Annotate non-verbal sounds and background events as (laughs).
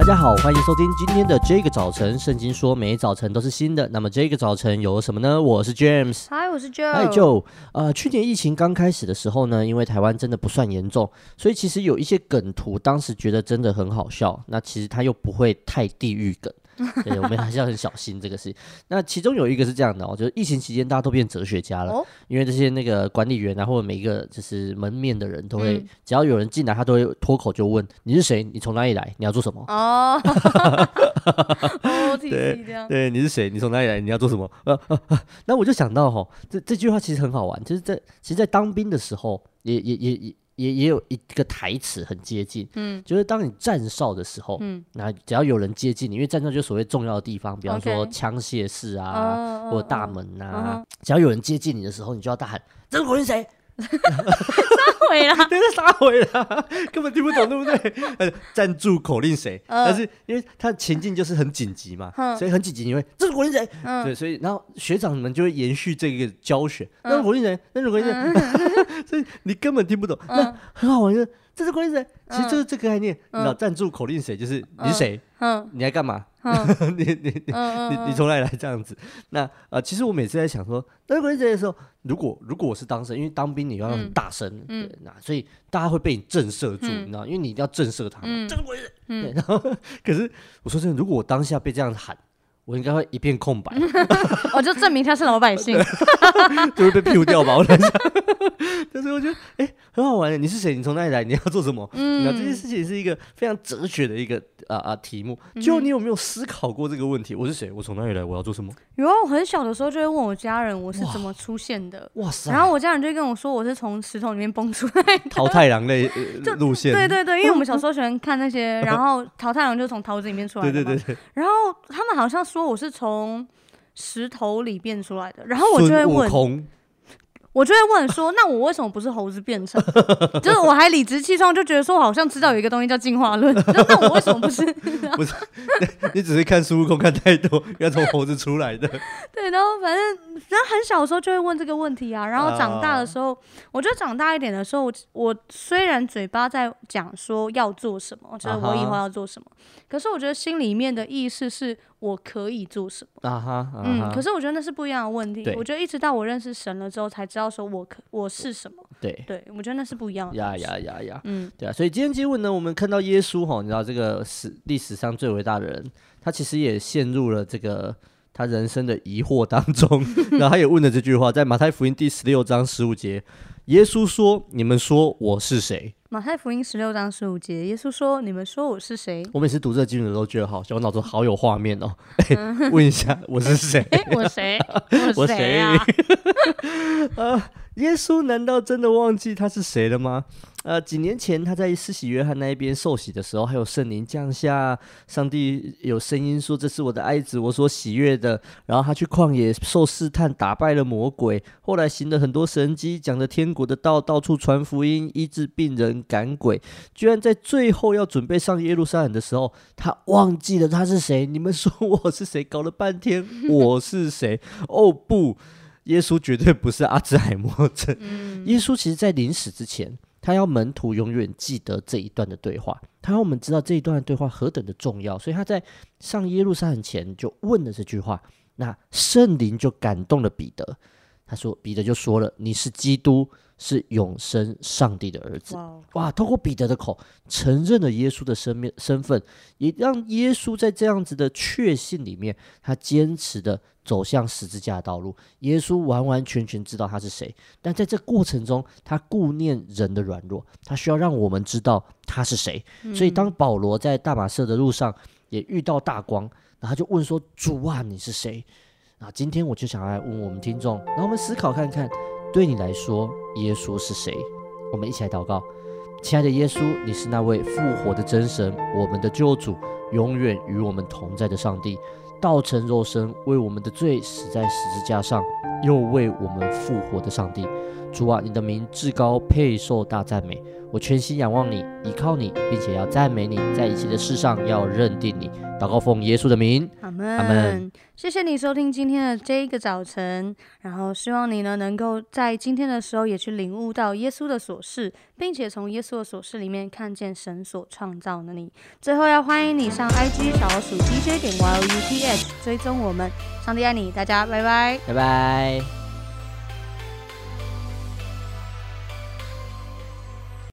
大家好，欢迎收听今天的这个早晨。圣经说，每早晨都是新的。那么这个早晨有什么呢？我是 James，嗨，我是 Joe。嗨，Joe。呃，去年疫情刚开始的时候呢，因为台湾真的不算严重，所以其实有一些梗图，当时觉得真的很好笑。那其实它又不会太地狱梗。对，我们还是要很小心这个事情。那其中有一个是这样的哦，就是疫情期间大家都变哲学家了，哦、因为这些那个管理员啊，或者每一个就是门面的人都会，嗯、只要有人进来，他都会脱口就问你是谁，你从哪里来，你要做什么？(laughs) 哦，对对，你是谁？你从哪里来？你要做什么？(laughs) 那我就想到哈，这这句话其实很好玩，就是在其实，在当兵的时候，也也也也。也也有一个台词很接近，嗯，就是当你站哨的时候，嗯，那只要有人接近你，因为站哨就是所谓重要的地方，比方说枪械室啊.或者大门呐、啊，uh, uh, uh, 只要有人接近你的时候，你就要大喊：“这个人是谁？”杀回了，真的杀回了，(laughs) 根本听不懂，对不对？(laughs) 呃，赞助口令谁？但是因为他情境就是很紧急嘛，所以很紧急，因为这是口令谁？对，所以然后学长们就会延续这个教学，那是口令谁？那是口令谁？(laughs) 所以你根本听不懂。那很好玩，就是这是口令谁？其实就是这个概念，你知道赞助口令谁？就是你是谁？你来干嘛？(laughs) 你你你你你从哪里来这样子？那呃，其实我每次在想说，这是口令谁的时候。如果如果我是当事人，因为当兵你要很大声，嗯、对，那所以大家会被你震慑住，嗯、你知道，因为你一定要震慑他们。这个鬼人，对，然后 (laughs) 可是我说真的，如果我当下被这样喊。我应该会一片空白，我 (laughs) 就证明他是老百姓，(laughs) (laughs) 就会被屁股掉吧？我在想，但是我觉得哎，很好玩的。你是谁？你从哪里来？你要做什么？嗯，这件事情是一个非常哲学的一个啊啊题目。就你有没有思考过这个问题？我是谁？我从哪里来？我要做什么？有啊，我很小的时候就会问我家人我是怎么出现的。哇塞！然后我家人就跟我说我是从石头里面蹦出来的，桃太郎类 (laughs) 路线。对对对，因为我们小时候喜欢看那些，(laughs) 然后桃太郎就从桃子里面出来的。对对对对。然后他们好像说。我是从石头里变出来的，然后我就会问，我就会问说，(laughs) 那我为什么不是猴子变成？(laughs) 就是我还理直气壮，就觉得说我好像知道有一个东西叫进化论，(laughs) 那我为什么不是？不是，你只是看孙悟空看太多，要从猴子出来的。对，然后反正然后很小的时候就会问这个问题啊，然后长大的时候，我觉得长大一点的时候，我我虽然嘴巴在讲说要做什么，就是我以后要做什么，可是我觉得心里面的意思是。我可以做什么？啊哈，啊哈嗯，可是我觉得那是不一样的问题。我觉得一直到我认识神了之后，才知道说我可我是什么。对，对我觉得那是不一样的。呀呀呀呀，嗯，对啊。所以今天经文呢，我们看到耶稣哈，你知道这个史历史上最伟大的人，他其实也陷入了这个他人生的疑惑当中。(laughs) 然后他也问了这句话，在马太福音第十六章十五节，耶稣说：“你们说我是谁？”马太福音十六章十五节，耶稣说：“你们说我是谁？”我每次读这经文都觉得好，我脑中好有画面哦。(laughs) 问一下，我是谁？(laughs) 我谁？我谁啊？(laughs) 啊，耶稣难道真的忘记他是谁了吗？呃，几年前他在施洗约翰那一边受洗的时候，还有圣灵降下，上帝有声音说：“这是我的爱子，我所喜悦的。”然后他去旷野受试探，打败了魔鬼，后来行了很多神迹，讲着天国的道，到处传福音，医治病人，赶鬼。居然在最后要准备上耶路撒冷的时候，他忘记了他是谁。你们说我是谁？搞了半天我是谁？(laughs) 哦不，(laughs) 耶稣绝对不是阿兹海默症。嗯、耶稣其实在临死之前。他要门徒永远记得这一段的对话，他让我们知道这一段的对话何等的重要，所以他在上耶路撒冷前就问了这句话。那圣灵就感动了彼得，他说：“彼得就说了，你是基督。”是永生上帝的儿子，Wow. 哇！透过彼得的口承认了耶稣的身面身份，也让耶稣在这样子的确信里面，他坚持的走向十字架的道路。耶稣完完全全知道他是谁，但在这过程中，他顾念人的软弱，他需要让我们知道他是谁。嗯、所以，当保罗在大马色的路上也遇到大光，然后他就问说：“主啊，你是谁？”那，今天我就想来问我们听众，让我们思考看看。对你来说，耶稣是谁？我们一起来祷告，亲爱的耶稣，你是那位复活的真神，我们的救主，永远与我们同在的上帝，道成肉身，为我们的罪死在十字架上，又为我们复活的上帝。主啊，你的名至高，配受大赞美。我全心仰望你，依靠你，并且要赞美你，在一切的事上要认定你。祷告奉耶稣的名，阿门。阿门。谢谢你收听今天的这一个早晨，然后希望你呢能够在今天的时候也去领悟到耶稣的琐事，并且从耶稣的琐事里面看见神所创造的你。最后要欢迎你上 IG 小老鼠 DJ 点 YOUTH 追踪我们。上帝爱你，大家拜拜，拜拜。